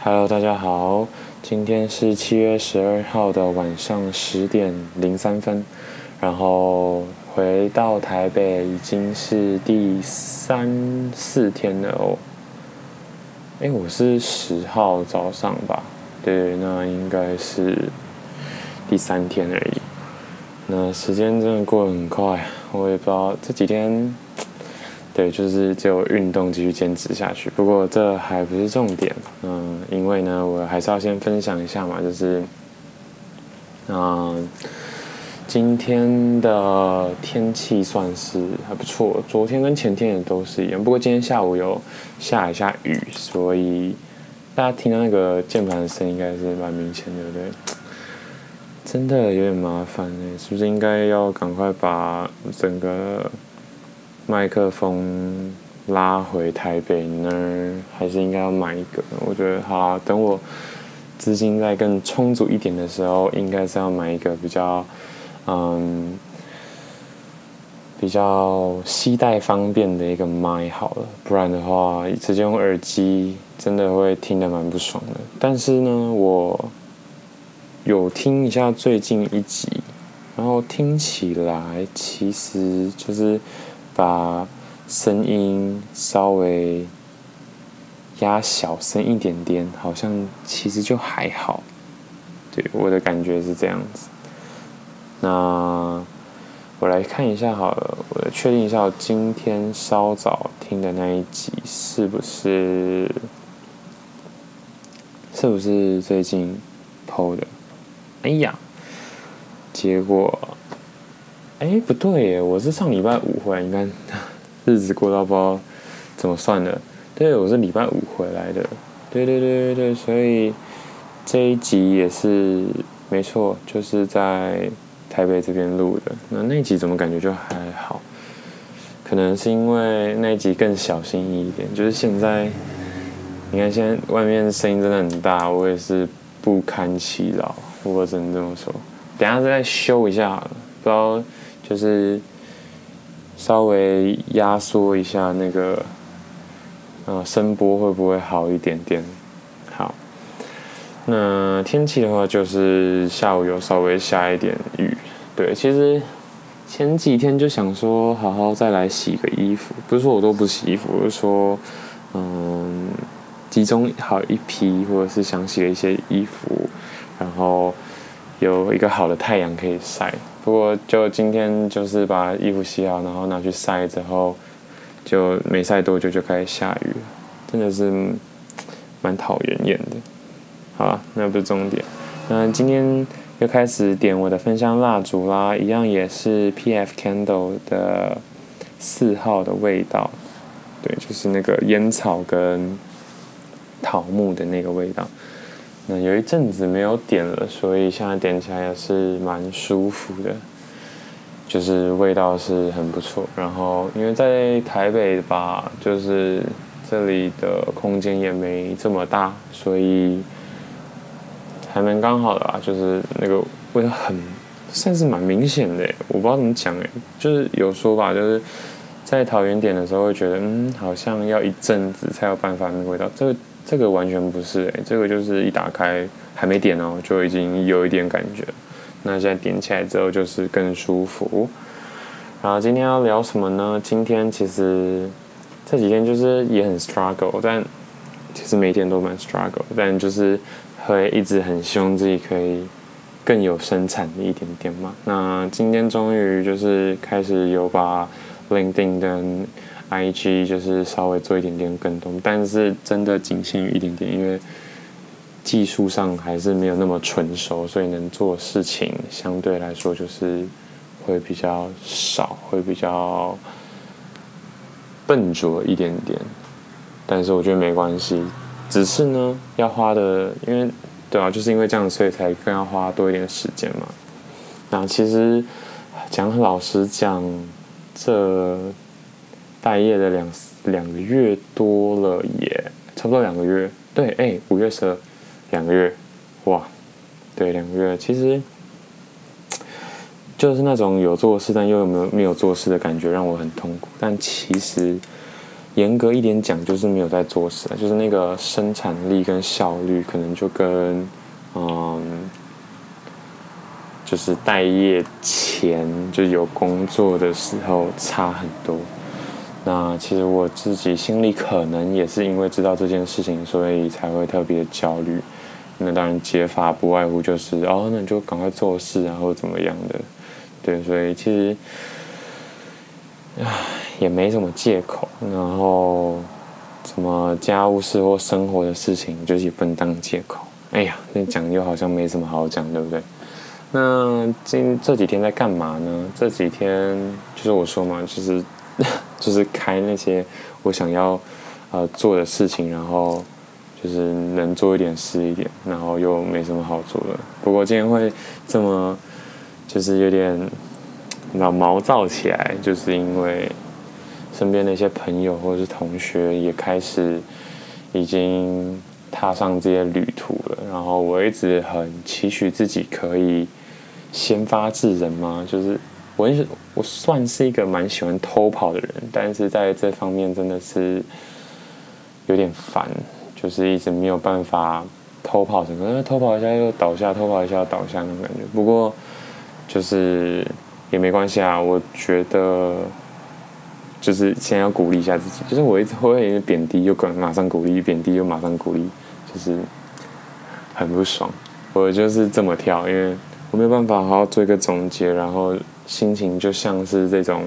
Hello，大家好，今天是七月十二号的晚上十点零三分，然后回到台北已经是第三四天了哦。哎，我是十号早上吧？对，那应该是第三天而已。那时间真的过得很快，我也不知道这几天。对，就是只有运动继续坚持下去。不过这还不是重点，嗯，因为呢，我还是要先分享一下嘛，就是，嗯，今天的天气算是还不错，昨天跟前天也都是一样。不过今天下午有下一下雨，所以大家听到那个键盘的声音应该是蛮明显的，对不对？真的有点麻烦哎，是不是应该要赶快把整个。麦克风拉回台北呢，还是应该要买一个？我觉得好，等我资金再更充足一点的时候，应该是要买一个比较嗯比较携带方便的一个麦好了，不然的话直接用耳机真的会听得蛮不爽的。但是呢，我有听一下最近一集，然后听起来其实就是。把声音稍微压小声一点点，好像其实就还好。对，我的感觉是这样子。那我来看一下好了，我确定一下，我今天稍早听的那一集是不是是不是最近 PO 的？哎呀，结果。哎，不对耶，我是上礼拜五回来，你看 日子过到不知道怎么算的。对，我是礼拜五回来的。对对对对对，所以这一集也是没错，就是在台北这边录的。那那集怎么感觉就还好？可能是因为那一集更小心翼翼一点。就是现在，你看现在外面声音真的很大，我也是不堪其扰，我只能这么说。等下再修一下好了，不知道。就是稍微压缩一下那个，呃，声波会不会好一点点？好，那天气的话，就是下午有稍微下一点雨。对，其实前几天就想说，好好再来洗个衣服。不是说我都不洗衣服，我是说，嗯，集中好一批，或者是想洗的一些衣服，然后有一个好的太阳可以晒。不过就今天就是把衣服洗好，然后拿去晒之后，就没晒多久就开始下雨，真的是蛮讨人厌的。好了，那不是重点。那今天又开始点我的芬香蜡烛啦，一样也是 P.F. Candle 的四号的味道，对，就是那个烟草跟桃木的那个味道。那有一阵子没有点了，所以现在点起来也是蛮舒服的，就是味道是很不错。然后因为在台北吧，就是这里的空间也没这么大，所以还蛮刚好的吧。就是那个味道很算是蛮明显的，我不知道怎么讲哎，就是有说法，就是在桃园点的时候会觉得，嗯，好像要一阵子才有办法那个味道。这个。这个完全不是哎，这个就是一打开还没点哦，就已经有一点感觉。那现在点起来之后就是更舒服。然后今天要聊什么呢？今天其实这几天就是也很 struggle，但其实每天都蛮 struggle，但就是会一直很希望自己可以更有生产力一点点嘛。那今天终于就是开始有把 LinkedIn 的 IG 就是稍微做一点点更动，但是真的仅限于一点点，因为技术上还是没有那么纯熟，所以能做事情相对来说就是会比较少，会比较笨拙一点点。但是我觉得没关系，只是呢要花的，因为对啊，就是因为这样，所以才更要花多一点时间嘛。那其实讲老实讲，这。待业的两两个月多了也差不多两个月，对，哎、五月十二，两个月，哇，对，两个月，其实就是那种有做事但又没有没有做事的感觉，让我很痛苦。但其实严格一点讲，就是没有在做事，就是那个生产力跟效率，可能就跟嗯，就是待业前就有工作的时候差很多。那其实我自己心里可能也是因为知道这件事情，所以才会特别焦虑。那当然解法不外乎就是哦，那你就赶快做事，然后怎么样的？对，所以其实。唉，也没什么借口，然后什么家务事或生活的事情，就是也不能当借口。哎呀，那讲又好像没什么好讲，对不对？那今这几天在干嘛呢？这几天就是我说嘛，就是就是开那些我想要呃做的事情，然后就是能做一点是一点，然后又没什么好做的。不过今天会这么就是有点。老毛躁起来，就是因为身边那些朋友或者是同学也开始已经踏上这些旅途了。然后我一直很期许自己可以先发制人嘛，就是我是我算是一个蛮喜欢偷跑的人，但是在这方面真的是有点烦，就是一直没有办法偷跑什么，偷跑一下又倒下，偷跑一下又倒下那种感觉。不过就是。也没关系啊，我觉得就是先要鼓励一下自己。就是我一直会贬低，又赶马上鼓励，贬低又马上鼓励，就是很不爽。我就是这么跳，因为我没有办法好好做一个总结，然后心情就像是这种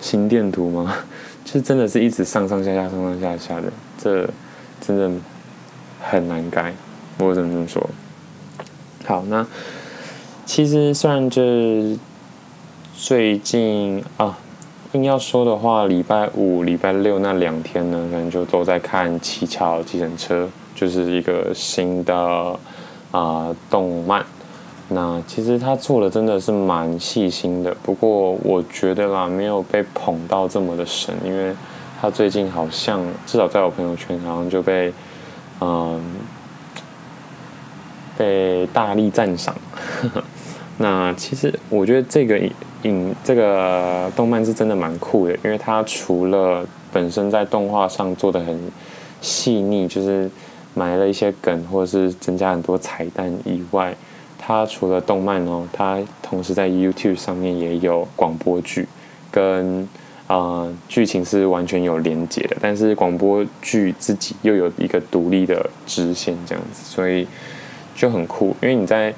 心电图吗，就真的是一直上上下下、上上下下的，这真的很难改。我只能这么说。好，那。其实，虽然这最近啊，硬要说的话，礼拜五、礼拜六那两天呢，可能就都在看《奇巧计程车》，就是一个新的啊、动漫。那其实他做的真的是蛮细心的，不过我觉得啦，没有被捧到这么的神，因为他最近好像至少在我朋友圈，好像就被嗯、被大力赞赏。那其实我觉得这个影这个动漫是真的蛮酷的，因为它除了本身在动画上做的很细腻，就是埋了一些梗或者是增加很多彩蛋以外，它除了动漫哦，它同时在 YouTube 上面也有广播剧，跟呃剧情是完全有连接的，但是广播剧自己又有一个独立的支线这样子，所以就很酷，因为你在。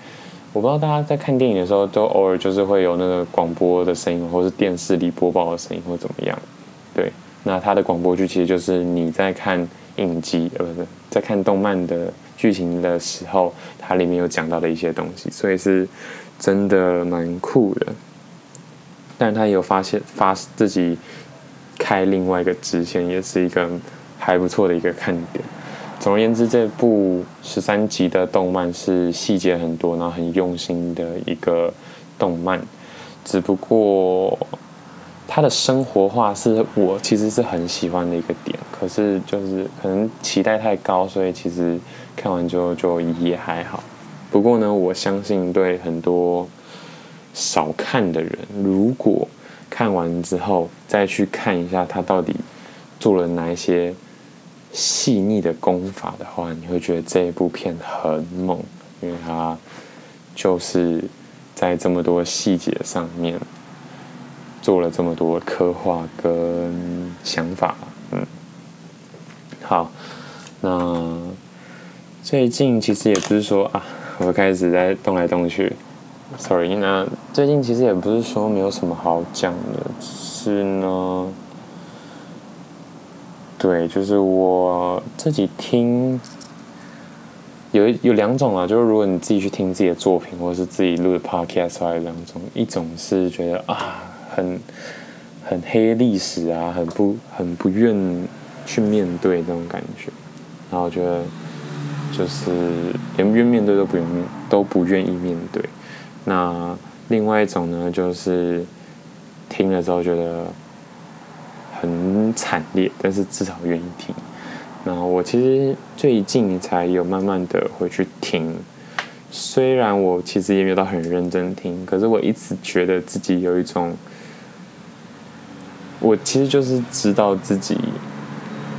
我不知道大家在看电影的时候，都偶尔就是会有那个广播的声音，或是电视里播报的声音，或怎么样。对，那它的广播剧其实就是你在看影集，呃，不是在看动漫的剧情的时候，它里面有讲到的一些东西，所以是真的蛮酷的。但他有发现发自己开另外一个支线，也是一个还不错的一个看点。总而言之，这部十三集的动漫是细节很多，然后很用心的一个动漫。只不过，它的生活化是我其实是很喜欢的一个点。可是，就是可能期待太高，所以其实看完之后就也还好。不过呢，我相信对很多少看的人，如果看完之后再去看一下他到底做了哪一些。细腻的功法的话，你会觉得这一部片很猛，因为它就是在这么多细节上面做了这么多刻画跟想法。嗯，好，那最近其实也不是说啊，我开始在动来动去，sorry。那最近其实也不是说没有什么好讲的，只是呢。对，就是我自己听，有有两种啊，就是如果你自己去听自己的作品，或者是自己录的 podcast，还有两种，一种是觉得啊，很很黑历史啊，很不很不愿去面对这种感觉，然后觉得就是连不愿面对都不愿都不愿意面对。那另外一种呢，就是听了之后觉得。很惨烈，但是至少愿意听。然后我其实最近才有慢慢的回去听，虽然我其实也没有到很认真听，可是我一直觉得自己有一种我其实就是知道自己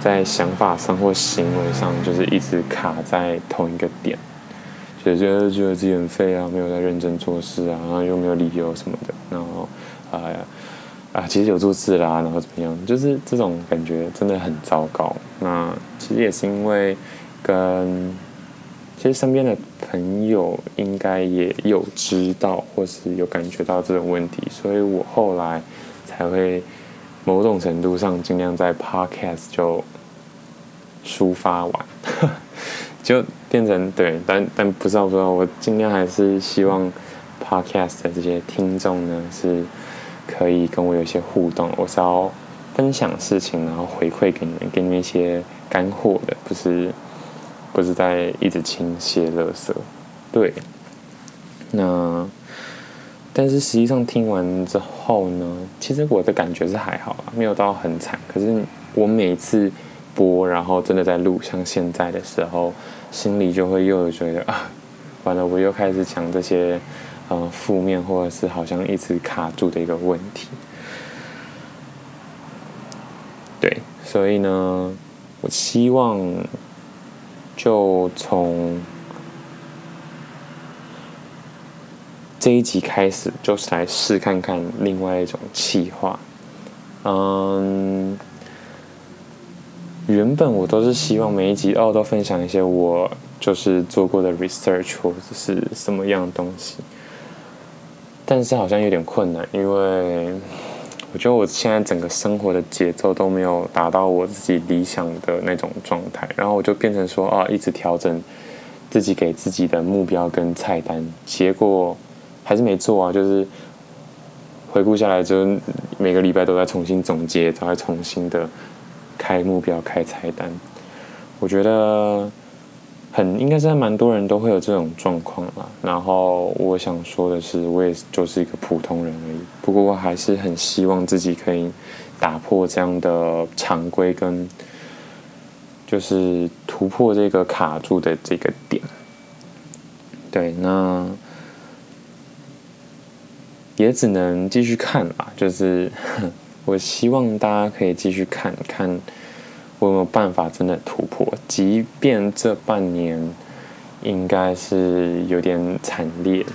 在想法上或行为上，就是一直卡在同一个点，就觉得觉得自己很废啊，没有在认真做事啊，然后又没有理由什么的，然后啊啊，其实有做事啦，然后怎么样，就是这种感觉真的很糟糕。那其实也是因为跟其实身边的朋友应该也有知道或是有感觉到这种问题，所以我后来才会。某种程度上，尽量在 podcast 就抒发完，就变成对，但但不知道不知道，我尽量还是希望 podcast 的这些听众呢，是可以跟我有一些互动。我是要分享事情，然后回馈给你们，给你们一些干货的，不是不是在一直倾泻垃圾。对，那。但是实际上听完之后呢，其实我的感觉是还好啊，没有到很惨。可是我每次播，然后真的在录，像现在的时候，心里就会又觉得啊，完了，我又开始讲这些呃负面或者是好像一直卡住的一个问题。对，所以呢，我希望就从。这一集开始就是来试看看另外一种企划。嗯，原本我都是希望每一集哦都分享一些我就是做过的 research 或者是什么样的东西，但是好像有点困难，因为我觉得我现在整个生活的节奏都没有达到我自己理想的那种状态，然后我就变成说啊，一直调整自己给自己的目标跟菜单，结果。还是没做啊，就是回顾下来，就每个礼拜都在重新总结，都在重新的开目标、开菜单。我觉得很应该是蛮多人都会有这种状况啦。然后我想说的是，我也就是一个普通人而已。不过我还是很希望自己可以打破这样的常规，跟就是突破这个卡住的这个点。对，那。也只能继续看吧，就是 我希望大家可以继续看看我有没有办法真的突破，即便这半年应该是有点惨烈，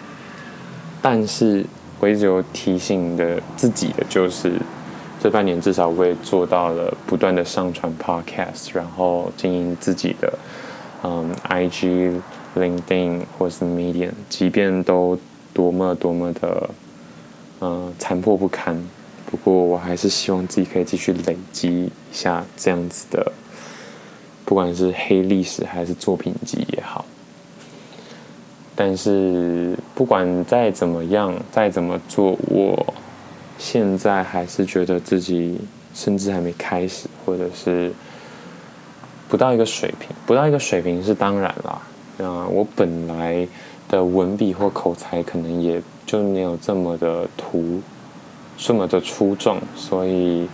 但是我一直有提醒的自己的就是，这半年至少我也做到了不断的上传 podcast，然后经营自己的嗯 IG、LinkedIn 或是 Medium，即便都多么多么的。嗯，残破不堪。不过，我还是希望自己可以继续累积一下这样子的，不管是黑历史还是作品集也好。但是，不管再怎么样，再怎么做，我现在还是觉得自己甚至还没开始，或者是不到一个水平。不到一个水平是当然啦。啊，我本来的文笔或口才可能也。就没有这么的突，这么的出众，所以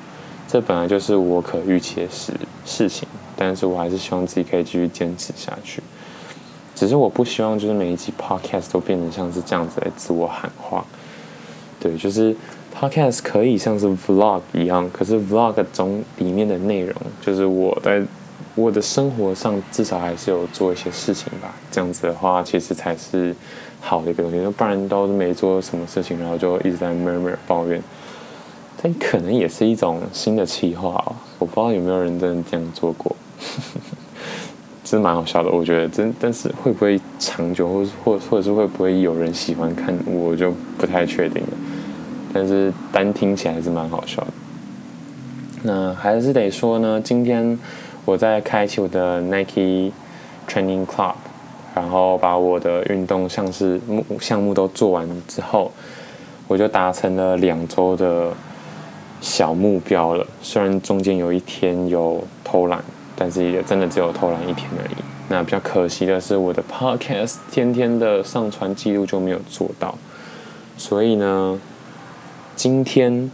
这本来就是我可预期的事事情。但是我还是希望自己可以继续坚持下去。只是我不希望就是每一集 podcast 都变成像是这样子来自我喊话。对，就是 podcast 可以像是 vlog 一样，可是 vlog 中里面的内容就是我在。我的生活上至少还是有做一些事情吧，这样子的话，其实才是好的一个东西。不然都没做什么事情，然后就一直在埋埋抱怨，但可能也是一种新的企划哦。我不知道有没有人真的这样做过，真蛮好笑的。我觉得真，但是会不会长久，或或或者是会不会有人喜欢看，我就不太确定了。但是单听起来还是蛮好笑的。那还是得说呢，今天。我在开启我的 Nike Training Club，然后把我的运动项是目项目都做完之后，我就达成了两周的小目标了。虽然中间有一天有偷懒，但是也真的只有偷懒一天而已。那比较可惜的是，我的 Podcast 天天的上传记录就没有做到。所以呢，今天。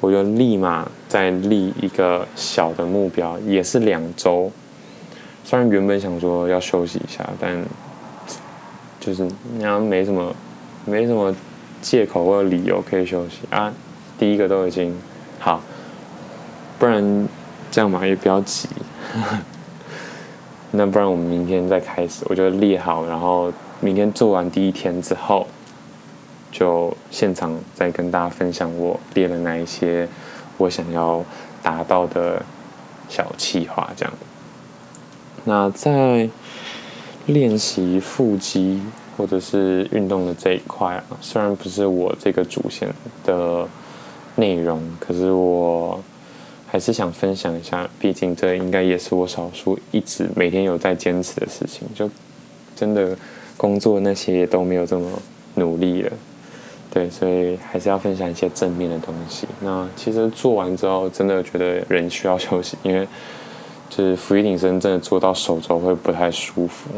我就立马再立一个小的目标，也是两周。虽然原本想说要休息一下，但就是你要没什么没什么借口或理由可以休息啊。第一个都已经好，不然这样嘛也不要急。那不然我们明天再开始，我就列好，然后明天做完第一天之后，就现场再跟大家分享我列了哪一些我想要达到的小计划，这样。那在练习腹肌或者是运动的这一块啊，虽然不是我这个主线的内容，可是我还是想分享一下，毕竟这应该也是我少数一直每天有在坚持的事情。就真的工作那些都没有这么努力了，对，所以还是要分享一些正面的东西。那其实做完之后，真的觉得人需要 休息，因为。就是伏地挺身真的做到手肘会不太舒服，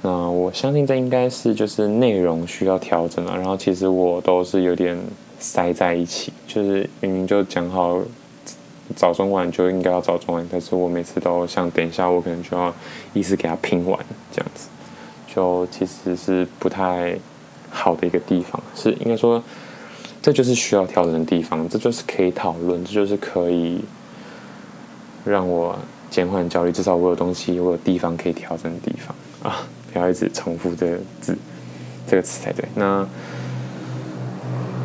那我相信这应该是就是内容需要调整了。然后其实我都是有点塞在一起，就是明明就讲好早中晚就应该要早中晚，但是我每次都想等一下我可能就要一次给它拼完这样子，就其实是不太好的一个地方。是应该说这就是需要调整的地方，这就是可以讨论，这就是可以。让我减缓焦虑，至少我有东西，我有地方可以调整的地方啊！不要一直重复这个字，这个词才对。那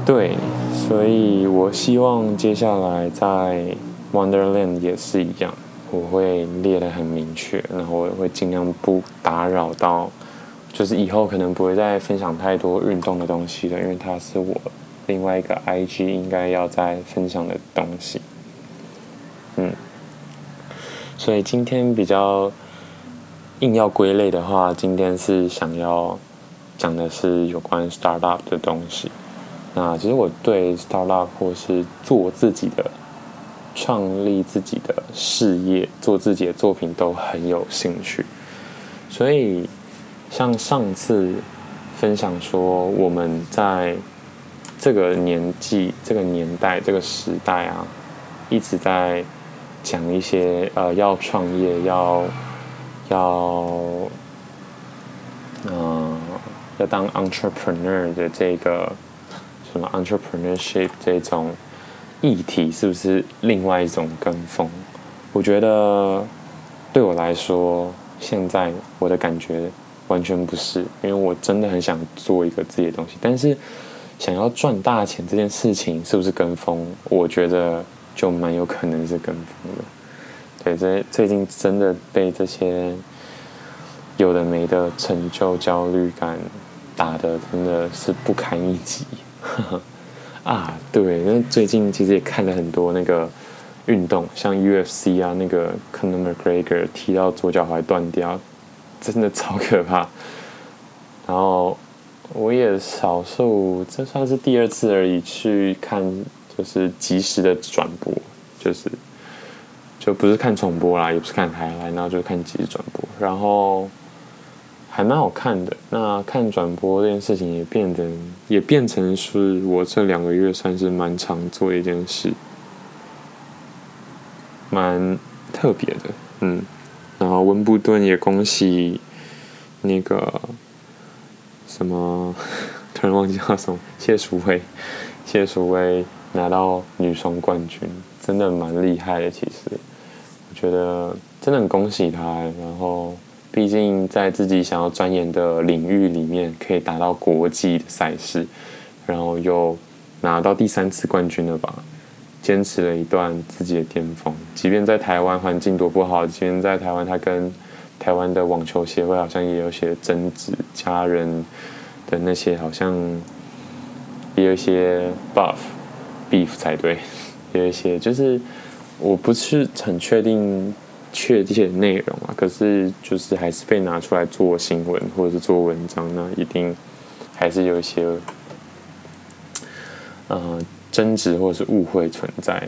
对，所以我希望接下来在 Wonderland 也是一样，我会列得很明确，然后我会尽量不打扰到，就是以后可能不会再分享太多运动的东西了，因为它是我另外一个 IG 应该要再分享的东西。嗯。所以今天比较硬要归类的话，今天是想要讲的是有关 startup 的东西。那其实我对 startup 或是做自己的、创立自己的事业、做自己的作品都很有兴趣。所以像上次分享说，我们在这个年纪、这个年代、这个时代啊，一直在。讲一些呃，要创业，要要嗯、呃，要当 entrepreneur 的这个什么 entrepreneurship 这种议题，是不是另外一种跟风？我觉得对我来说，现在我的感觉完全不是，因为我真的很想做一个自己的东西，但是想要赚大钱这件事情，是不是跟风？我觉得。就蛮有可能是跟风的，对，这最近真的被这些有的没的成就焦虑感打的真的是不堪一击。啊，对，那最近其实也看了很多那个运动，像 UFC 啊，那个 Conor McGregor 踢到左脚踝断掉，真的超可怕。然后我也少数，这算是第二次而已去看。就是即时的转播，就是就不是看重播啦，也不是看台来，然后就看即时转播，然后还蛮好看的。那看转播这件事情也变得也变成是我这两个月算是蛮常做的一件事，蛮特别的，嗯。然后温布顿也恭喜那个什么，突然忘记叫什么，谢淑薇，谢淑薇。拿到女双冠军，真的蛮厉害的。其实，我觉得真的很恭喜她。然后，毕竟在自己想要钻研的领域里面，可以达到国际的赛事，然后又拿到第三次冠军了吧？坚持了一段自己的巅峰。即便在台湾环境多不好，即便在台湾，他跟台湾的网球协会好像也有些争执，家人的那些好像也有一些 buff。beef 才对，有一些就是我不是很确定确切的内容啊，可是就是还是被拿出来做新闻或者是做文章，那一定还是有一些呃争执或是误会存在。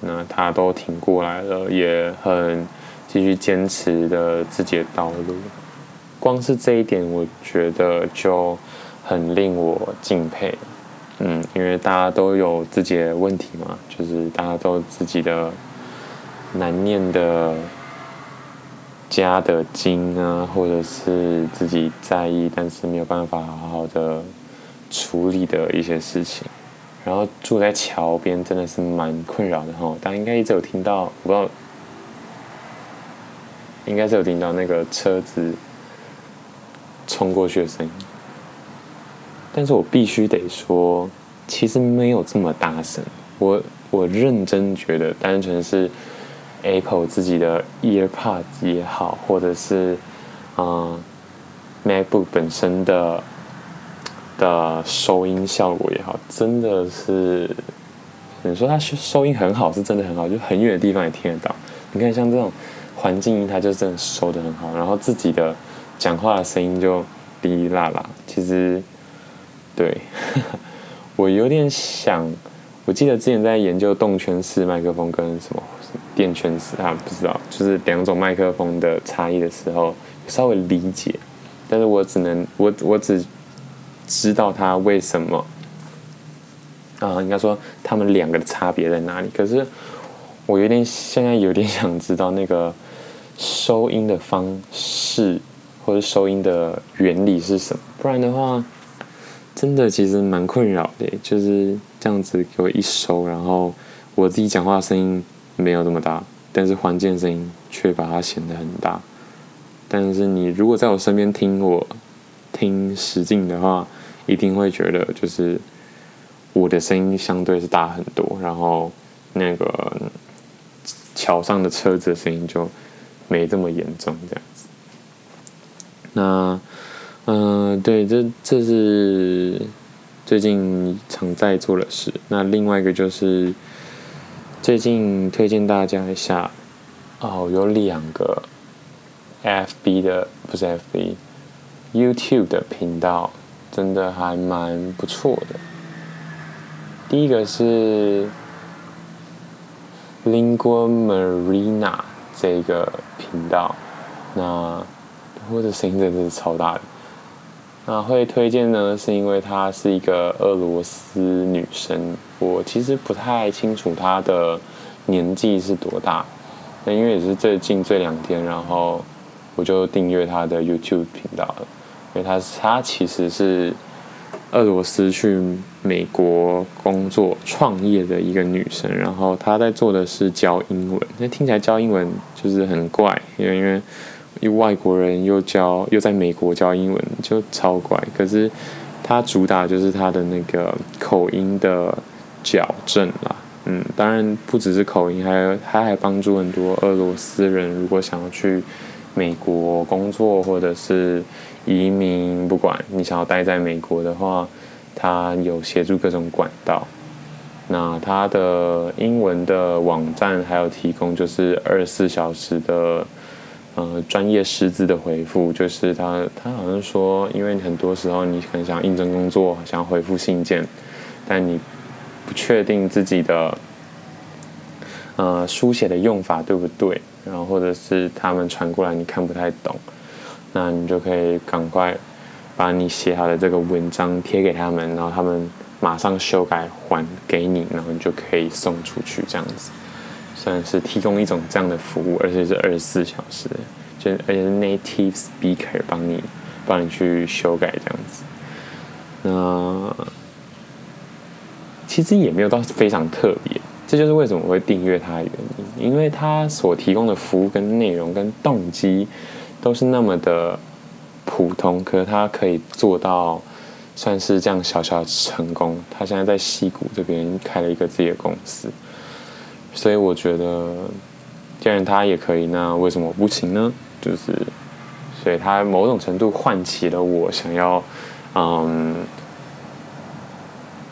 那他都挺过来了，也很继续坚持的自己的道路。光是这一点，我觉得就很令我敬佩。嗯，因为大家都有自己的问题嘛，就是大家都自己的难念的家的经啊，或者是自己在意但是没有办法好好的处理的一些事情。然后住在桥边，真的是蛮困扰的哈。大家应该一直有听到，我不知道，应该是有听到那个车子冲过去的声音。但是我必须得说，其实没有这么大声。我我认真觉得，单纯是 Apple 自己的 EarPods 也好，或者是啊、MacBook 本身的的收音效果也好，真的是你说它收音很好，是真的很好，就很远的地方也听得到。你看，像这种环境音，它就真的收得很好。然后自己的讲话的声音就滴滴啦啦。其实，对 我有点想。我记得之前在研究动圈式麦克风跟什么电圈式啊，不知道，就是两种麦克风的差异的时候，稍微理解，但是我只能我我只知道它为什么啊，应该说他们两个的差别在哪里。可是我有点现在有点想知道那个收音的方式或者收音的原理是什么，不然的话。真的其实蛮困扰的，就是这样子给我一收，然后我自己讲话声音没有这么大，但是环境声音却把它显得很大。但是你如果在我身边听我听使劲的话，一定会觉得就是我的声音相对是大很多，然后那个桥上的车子的声音就没这么严重，这样子。那。嗯、对，这这是最近常在做的事。那另外一个就是最近推荐大家一下哦，有两个 FB 的，不是 FB，YouTube 的频道，真的还蛮不错的。第一个是 Lingua Marina 这个频道，那我的声音真的是超大的。那会推荐呢，是因为她是一个俄罗斯女生。我其实不太清楚她的年纪是多大，那因为也是最近这两天，然后我就订阅她的 YouTube 频道了。她她其实是俄罗斯去美国工作创业的一个女生，然后她在做的是教英文。那听起来教英文就是很怪，因为因为。外国人又教又在美国教英文，就超怪。可是她主打就是她的那个口音的矫正啦，嗯，当然不只是口音，还有他还帮助很多俄罗斯人，如果想要去美国工作或者是移民，不管你想要待在美国的话，他有协助各种管道。那他的英文的网站还有提供就是二十四小时的。呃，专业师资的回复就是他，他好像说，因为很多时候你可能想应征工作，想回复信件，但你不确定自己的呃书写的用法对不对，然后或者是他们传过来你看不太懂，那你就可以赶快把你写好的这个文章贴给他们，然后他们马上修改还给你，然后你就可以送出去这样子。算是提供一种这样的服务，而且是二十四小时，就而且是 native speaker 帮你帮你去修改这样子。那其实也没有到非常特别，这就是为什么我会订阅它的原因，因为它所提供的服务跟内容跟动机都是那么的普通，可是他可以做到算是这样小小的成功。他现在在矽谷这边开了一个自己的公司。所以我觉得，既然他也可以，那为什么不行呢？就是，所以他某种程度唤起了我想要，嗯，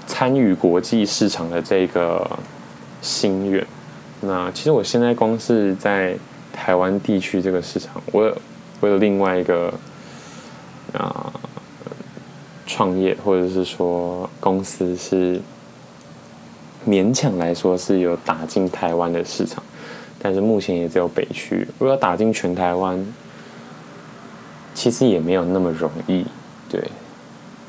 参与国际市场的这个心愿。那其实我现在光是在台湾地区这个市场，我有我有另外一个啊创业或者是说公司是。勉强来说是有打进台湾的市场，但是目前也只有北区。如果要打进全台湾，其实也没有那么容易，对。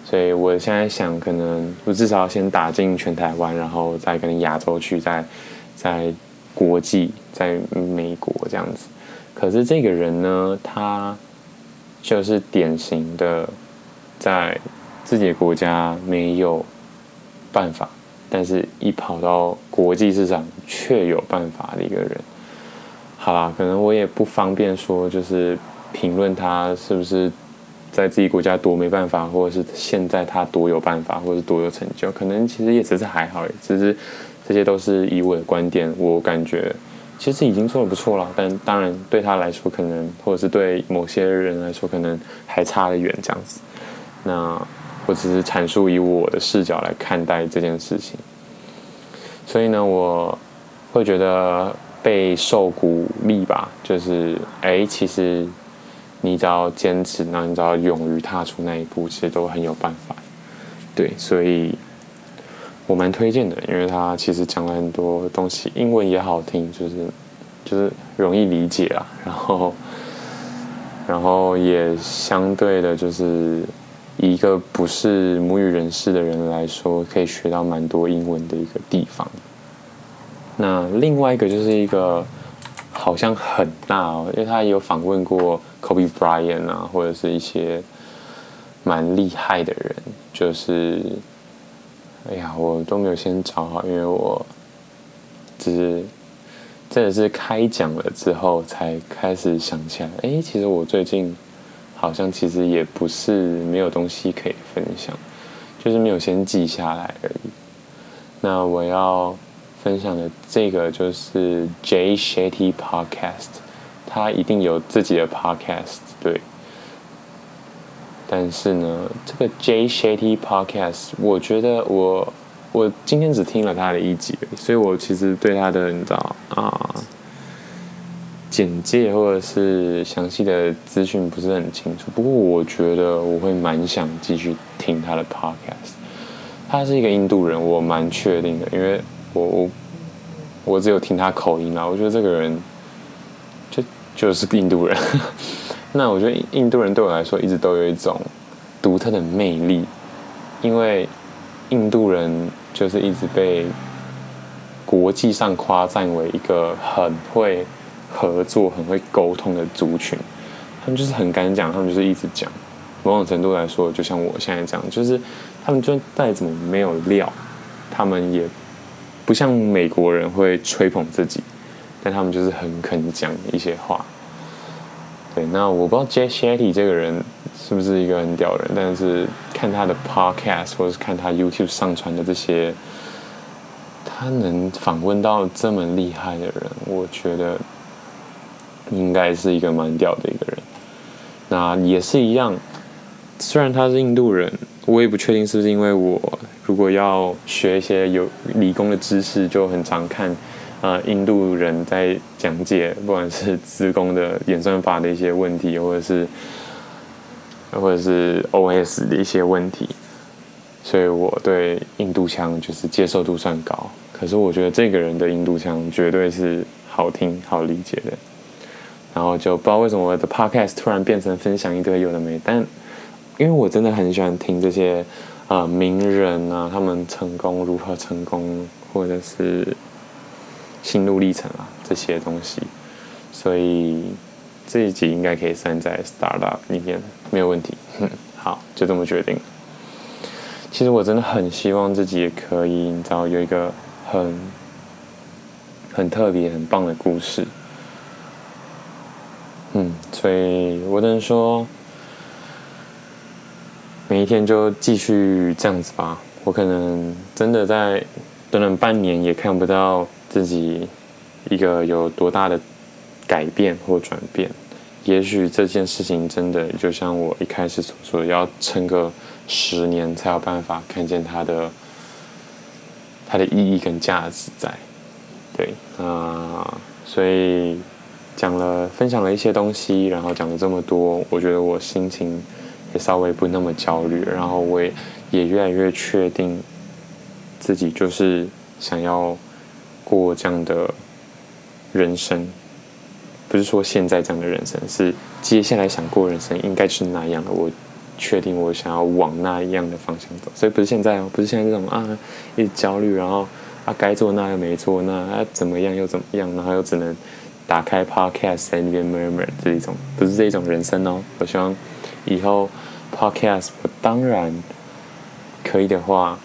所以我现在想，可能我至少要先打进全台湾，然后再跟亚洲区，再在国际，在美国这样子。可是这个人呢，他就是典型的在自己的国家没有办法。但是一跑到国际市场却有办法的一个人。好啦，可能我也不方便说，就是评论他是不是在自己国家多没办法，或者是现在他多有办法，或者是多有成就。可能其实也只是还好，只是这些都是以我的观点，我感觉其实已经做得不错了。但当然对他来说，可能或者是对某些人来说，可能还差得远这样子。那我只是阐述以我的视角来看待这件事情，所以呢，我会觉得。备受鼓励吧，就是哎，其实你只要坚持，然后你只要勇于踏出那一步，其实都很有办法。对，所以我蛮推荐的，因为他其实讲了很多东西，英文也好听，就是就是容易理解啊，然后然后也相对的，就是一个不是母语人士的人来说，可以学到蛮多英文的一个地方。那另外一个就是一个好像很大哦，因为他也有访问过 Kobe Bryant 啊，或者是一些蛮厉害的人，就是哎呀，我都没有先找好，因为我只是真的是开讲了之后才开始想起来，哎，其实我最近好像其实也不是没有东西可以分享，就是没有先记下来而已。那我要。分享的这个就是 J Shetty Podcast，他一定有自己的 Podcast，对。但是呢，这个 J Shetty Podcast，我觉得我我今天只听了他的一集，所以我其实对他的你知道啊简介或者是详细的资讯不是很清楚。不过我觉得我会蛮想继续听他的 Podcast。他是一个印度人，我蛮确定的，因为。我我我只有听他口音啊，我觉得这个人就就是印度人。那我觉得印度人对我来说一直都有一种独特的魅力，因为印度人就是一直被国际上夸赞为一个很会合作、很会沟通的族群。他们就是很敢讲，他们就是一直讲。某种程度来说，就像我现在这样，就是他们就再怎么没有料，他们也。不像美国人会吹捧自己，但他们就是很肯讲一些话。对，那我不知道 Jay Shetty 这个人是不是一个很屌的人，但是看他的 Podcast 或者是看他 YouTube 上传的这些，他能访问到这么厉害的人，我觉得应该是一个蛮屌的一个人。那也是一样，虽然他是印度人，我也不确定是不是因为我。如果要学一些有理工的知识，就很常看，呃，印度人在讲解，不管是资工的演算法的一些问题，或者是，或者是 OS 的一些问题，所以我对印度腔就是接受度算高。可是我觉得这个人的印度腔绝对是好听、好理解的。然后就不知道为什么我的 Podcast 突然变成分享一堆有的没，但因为我真的很喜欢听这些。啊、呃，名人啊，他们成功如何成功，或者是心路历程啊，这些东西，所以这一集应该可以算在 Startup 里面，没有问题。哼，好，就这么决定。其实我真的很希望自己也可以，你知道，有一个很很特别、很棒的故事。嗯，所以我只能说。每一天就继续这样子吧。我可能真的在短短半年也看不到自己一个有多大的改变或转变。也许这件事情真的就像我一开始所说的，要撑个十年才有办法看见它的它的意义跟价值在。对啊，所以讲了分享了一些东西，然后讲了这么多，我觉得我心情也。稍微不那么焦虑，然后我也也越来越确定自己就是想要过这样的人生，不是说现在这样的人生，是接下来想过人生应该是那样的。我确定我想要往那一样的方向走，所以不是现在哦，不是现在这种啊，一直焦虑，然后啊该做那又没做，那啊怎么样又怎么样，然后又只能打开 Podcast 在那边 murmur 这一种，不是这种人生哦。我希望以后。Podcast，当然可以的话，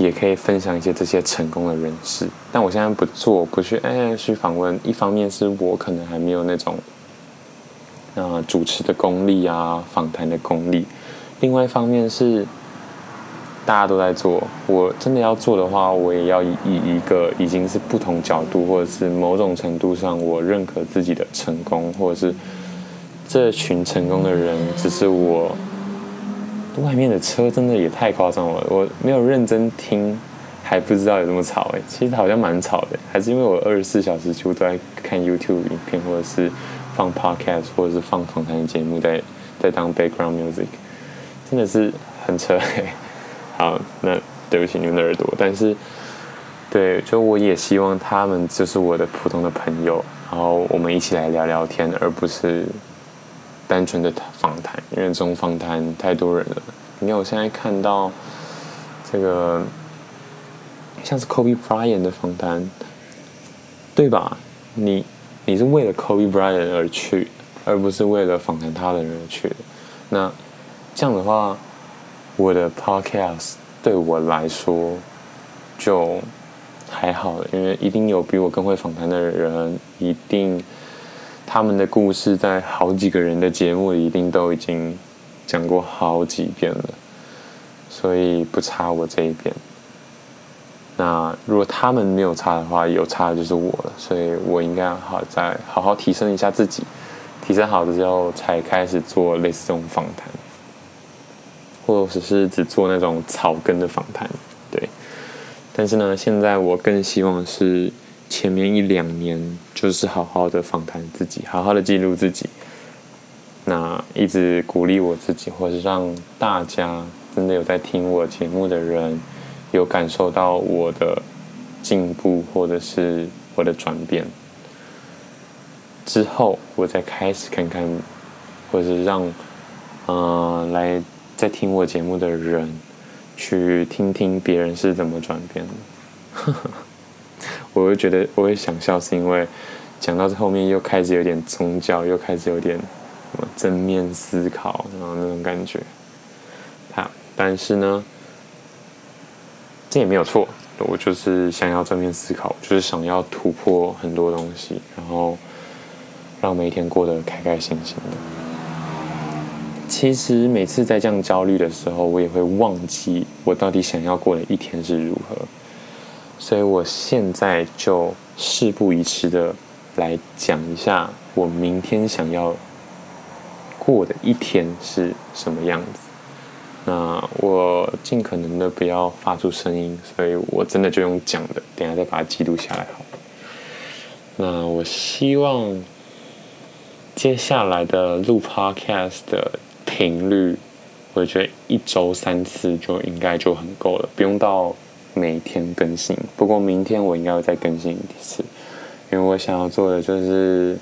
也可以分享一些这些成功的人士。但我现在不做，不去哎去访问。一方面是我可能还没有那种，呃，主持的功力啊，访谈的功力；另外一方面是大家都在做，我真的要做的话，我也要以一个已经是不同角度，或者是某种程度上我认可自己的成功，或者是这群成功的人，只是我。外面的车真的也太夸张了，我没有认真听，还不知道有这么吵哎。其实好像蛮吵的，还是因为我二十四小时几乎都在看 YouTube 影片，或者是放 Podcast，或者是放访谈节目在在当 background music，真的是很扯哎。好，那对不起你们的耳朵，但是对，就我也希望他们就是我的普通的朋友，然后我们一起来聊聊天，而不是。单纯的访谈，因为这种访谈太多人了。你看我现在看到这个像是 Kobe Bryant 的访谈，对吧？你你是为了 Kobe Bryant 而去，而不是为了访谈他的人而去的。那这样的话，我的 Podcast 对我来说就还好了，因为一定有比我更会访谈的人，一定。他们的故事在好几个人的节目里一定都已经讲过好几遍了，所以不差我这一遍。那如果他们没有差的话，有差的就是我了，所以我应该好再好好提升一下自己，提升好了之后才开始做类似这种访谈，或者是只做那种草根的访谈。对，但是呢，现在我更希望是。前面一两年就是好好的访谈自己，好好的记录自己，那一直鼓励我自己，或是让大家真的有在听我节目的人，有感受到我的进步或者是我的转变，之后我再开始看看，或者是让嗯、呃、来在听我节目的人去听听别人是怎么转变的。我会觉得我会想笑，是因为讲到这后面又开始有点宗教，又开始有点什么正面思考，然后那种感觉。好，但是呢，这也没有错，我就是想要正面思考，就是想要突破很多东西，然后让每一天过得开开心心的。其实每次在这样焦虑的时候，我也会忘记我到底想要过的一天是如何。所以我现在就事不宜迟的来讲一下，我明天想要过的一天是什么样子。那我尽可能的不要发出声音，所以我真的就用讲的，等下再把它记录下来好。那我希望接下来的录 Podcast 的频率，我觉得一周三次就应该就很够了，不用到。每天更新，不过明天我应该会再更新一次，因为我想要做的就是，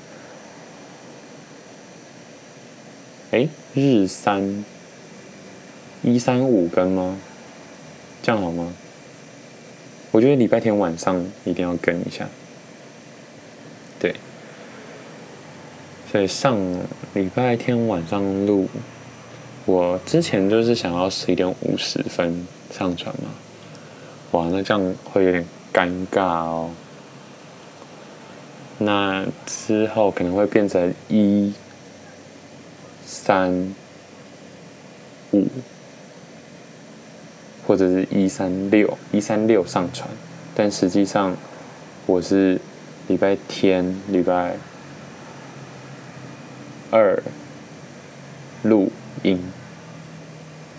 哎，日三一三五更吗？这样好吗？我觉得礼拜天晚上一定要更一下，对，所以上礼拜天晚上录，我之前就是想要十一点五十分上传嘛。哇，那这样会有点尴尬哦。那之后可能会变成一、三、五，或者是一三六、一三六上传，但实际上我是礼拜天、礼拜二录音，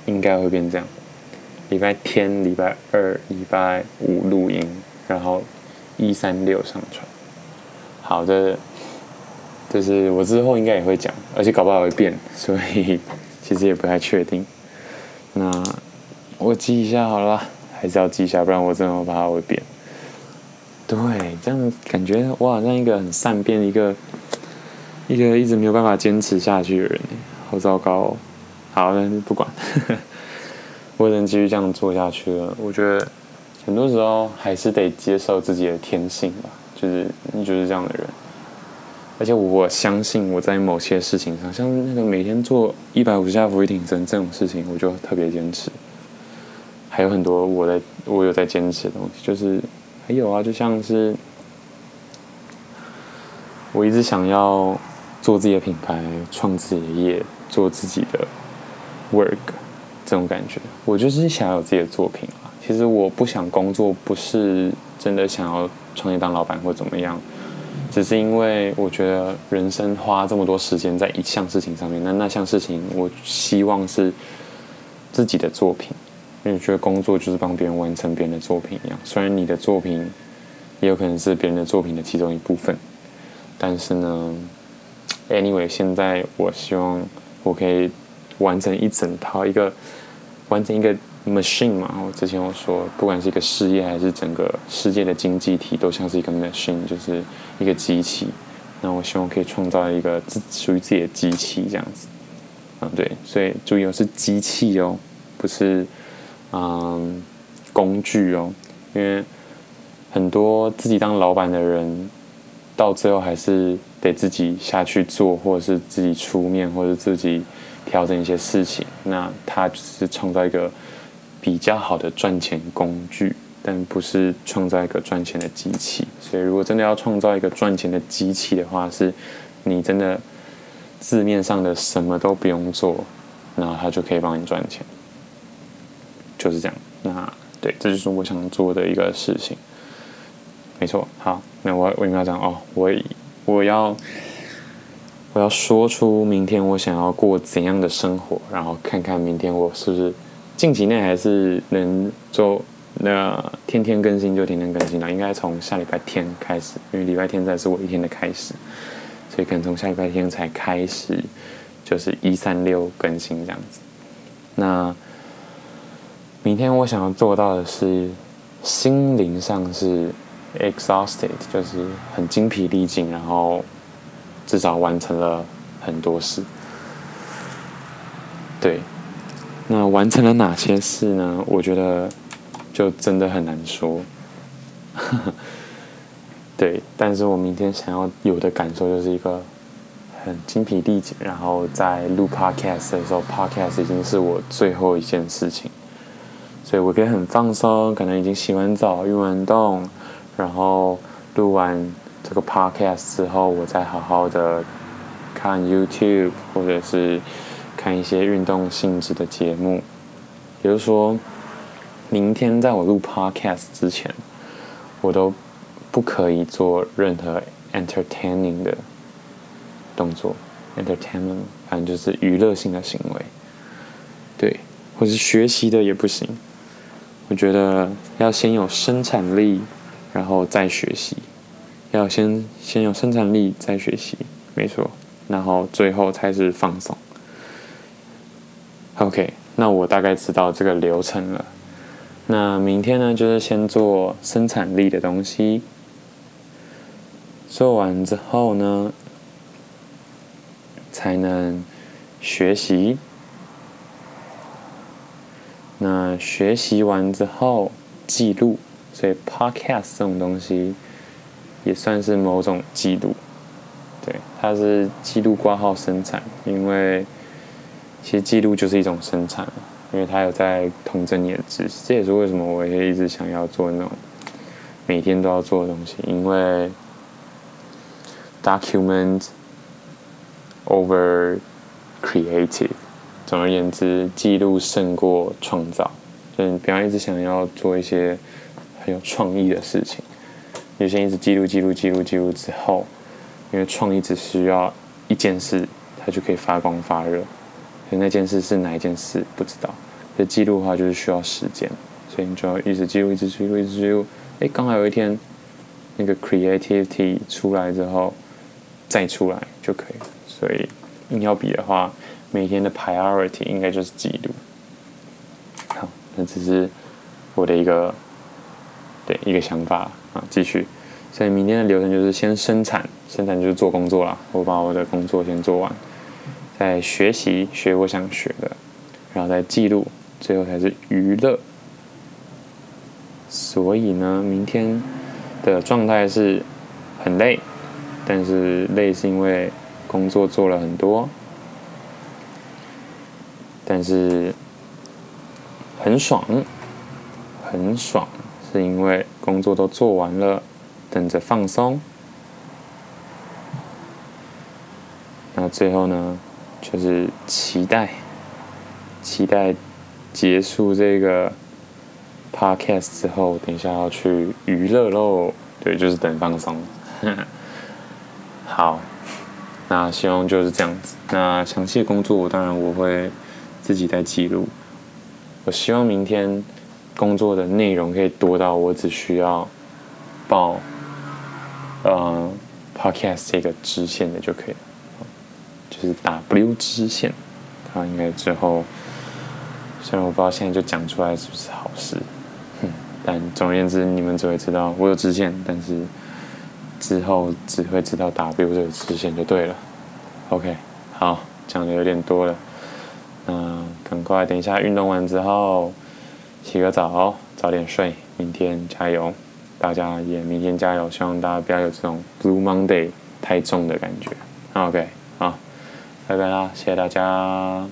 应该会变这样。礼拜天、礼拜二、礼拜五录音，然后一三六上传。好的，就是我之后应该也会讲，而且搞不好会变，所以其实也不太确定。那我记一下好了，还是要记一下，不然我真的会怕它会变。对，这样感觉我好像一个很善变、一个一个一直没有办法坚持下去的人，好糟糕。好，那就不管。不能继续这样做下去了。我觉得很多时候还是得接受自己的天性吧，就是你就是这样的人。而且我相信我在某些事情上，像那个每天做一百五十下伏地挺身这种事情，我就特别坚持。还有很多我在我有在坚持的东西，就是还有啊，就像是我一直想要做自己的品牌，创自己的业，做自己的 work 这种感觉，我就是想要有自己的作品啊。其实我不想工作，不是真的想要创业当老板或怎么样，只是因为我觉得人生花这么多时间在一项事情上面，那那项事情我希望是自己的作品。因为觉得工作就是帮别人完成别人的作品一样，虽然你的作品也有可能是别人的作品的其中一部分，但是呢，anyway，现在我希望我可以完成一整套一个完成一个 machine 嘛。我之前我说，不管是一个事业还是整个世界的经济体，都像是一个 machine，就是一个机器。那我希望可以创造一个自属于自己的机器这样子。嗯，对，所以注意哦，是机器哦，不是。嗯，工具哦，因为很多自己当老板的人，到最后还是得自己下去做，或者是自己出面，或者自己调整一些事情。那他只是创造一个比较好的赚钱工具，但不是创造一个赚钱的机器。所以，如果真的要创造一个赚钱的机器的话，是你真的字面上的什么都不用做，然后他就可以帮你赚钱。就是这样，那对，这就是我想做的一个事情。没错，好，那我我应该讲哦，我我要我要说出明天我想要过怎样的生活，然后看看明天我是不是近期内还是能做那天天更新就天天更新了。应该从下礼拜天开始，因为礼拜天才是我一天的开始，所以可能从下礼拜天才开始，就是一三六更新这样子。那。明天我想要做到的是，心灵上是 exhausted，就是很精疲力尽，然后至少完成了很多事。对，那完成了哪些事呢？我觉得就真的很难说。对，但是我明天想要有的感受就是一个很精疲力尽，然后在录 podcast 的时候，podcast 已经是我最后一件事情。所以我可以很放松，可能已经洗完澡、运完动，然后录完这个 podcast 之后，我再好好的看 YouTube 或者是看一些运动性质的节目。比如说，明天在我录 podcast 之前，我都不可以做任何 entertaining 的动作，entertainment 反正就是娱乐性的行为，对，或是学习的也不行。我觉得要先有生产力，然后再学习。要先先有生产力，再学习，没错。然后最后才是放松。OK，那我大概知道这个流程了。那明天呢，就是先做生产力的东西。做完之后呢，才能学习。那学习完之后记录，所以 podcast 这种东西也算是某种记录，对，它是记录挂号生产，因为其实记录就是一种生产，因为它有在统整你的知识，这也是为什么我也一直想要做那种每天都要做的东西，因为 document over creative。总而言之，记录胜过创造。就是你不要一直想要做一些很有创意的事情，你先一直记录、记录、记录、记录之后，因为创意只需要一件事，它就可以发光发热。所以那件事是哪一件事不知道。所以记录的话就是需要时间，所以你就要一直记录、一直记录、一直记录。哎，刚好有一天那个 creativity 出来之后，再出来就可以了。所以硬要比的话。每天的 priority 应该就是记录。好，那只是我的一个对一个想法啊，继续。所以明天的流程就是先生产，生产就是做工作啦。我把我的工作先做完，再学习学我想学的，然后再记录，最后才是娱乐。所以呢，明天的状态是很累，但是累是因为工作做了很多。但是很爽，很爽，是因为工作都做完了，等着放松。那最后呢，就是期待，期待结束这个 podcast 之后，等一下要去娱乐喽。对，就是等放松。好。那希望就是这样子。那详细工作，当然我会自己在记录。我希望明天工作的内容可以多到我只需要报呃 podcast 这个支线的就可以了，就是 W 支线。它应该之后虽然我不知道现在就讲出来是不是好事，哼但总而言之，你们只会知道我有支线，但是。之后只会知道 W 这个支线就对了。OK，好，讲的有点多了。那赶快等一下运动完之后洗个澡，早点睡，明天加油！大家也明天加油，希望大家不要有这种 Blue Monday 太重的感觉。OK，好，拜拜啦，谢谢大家。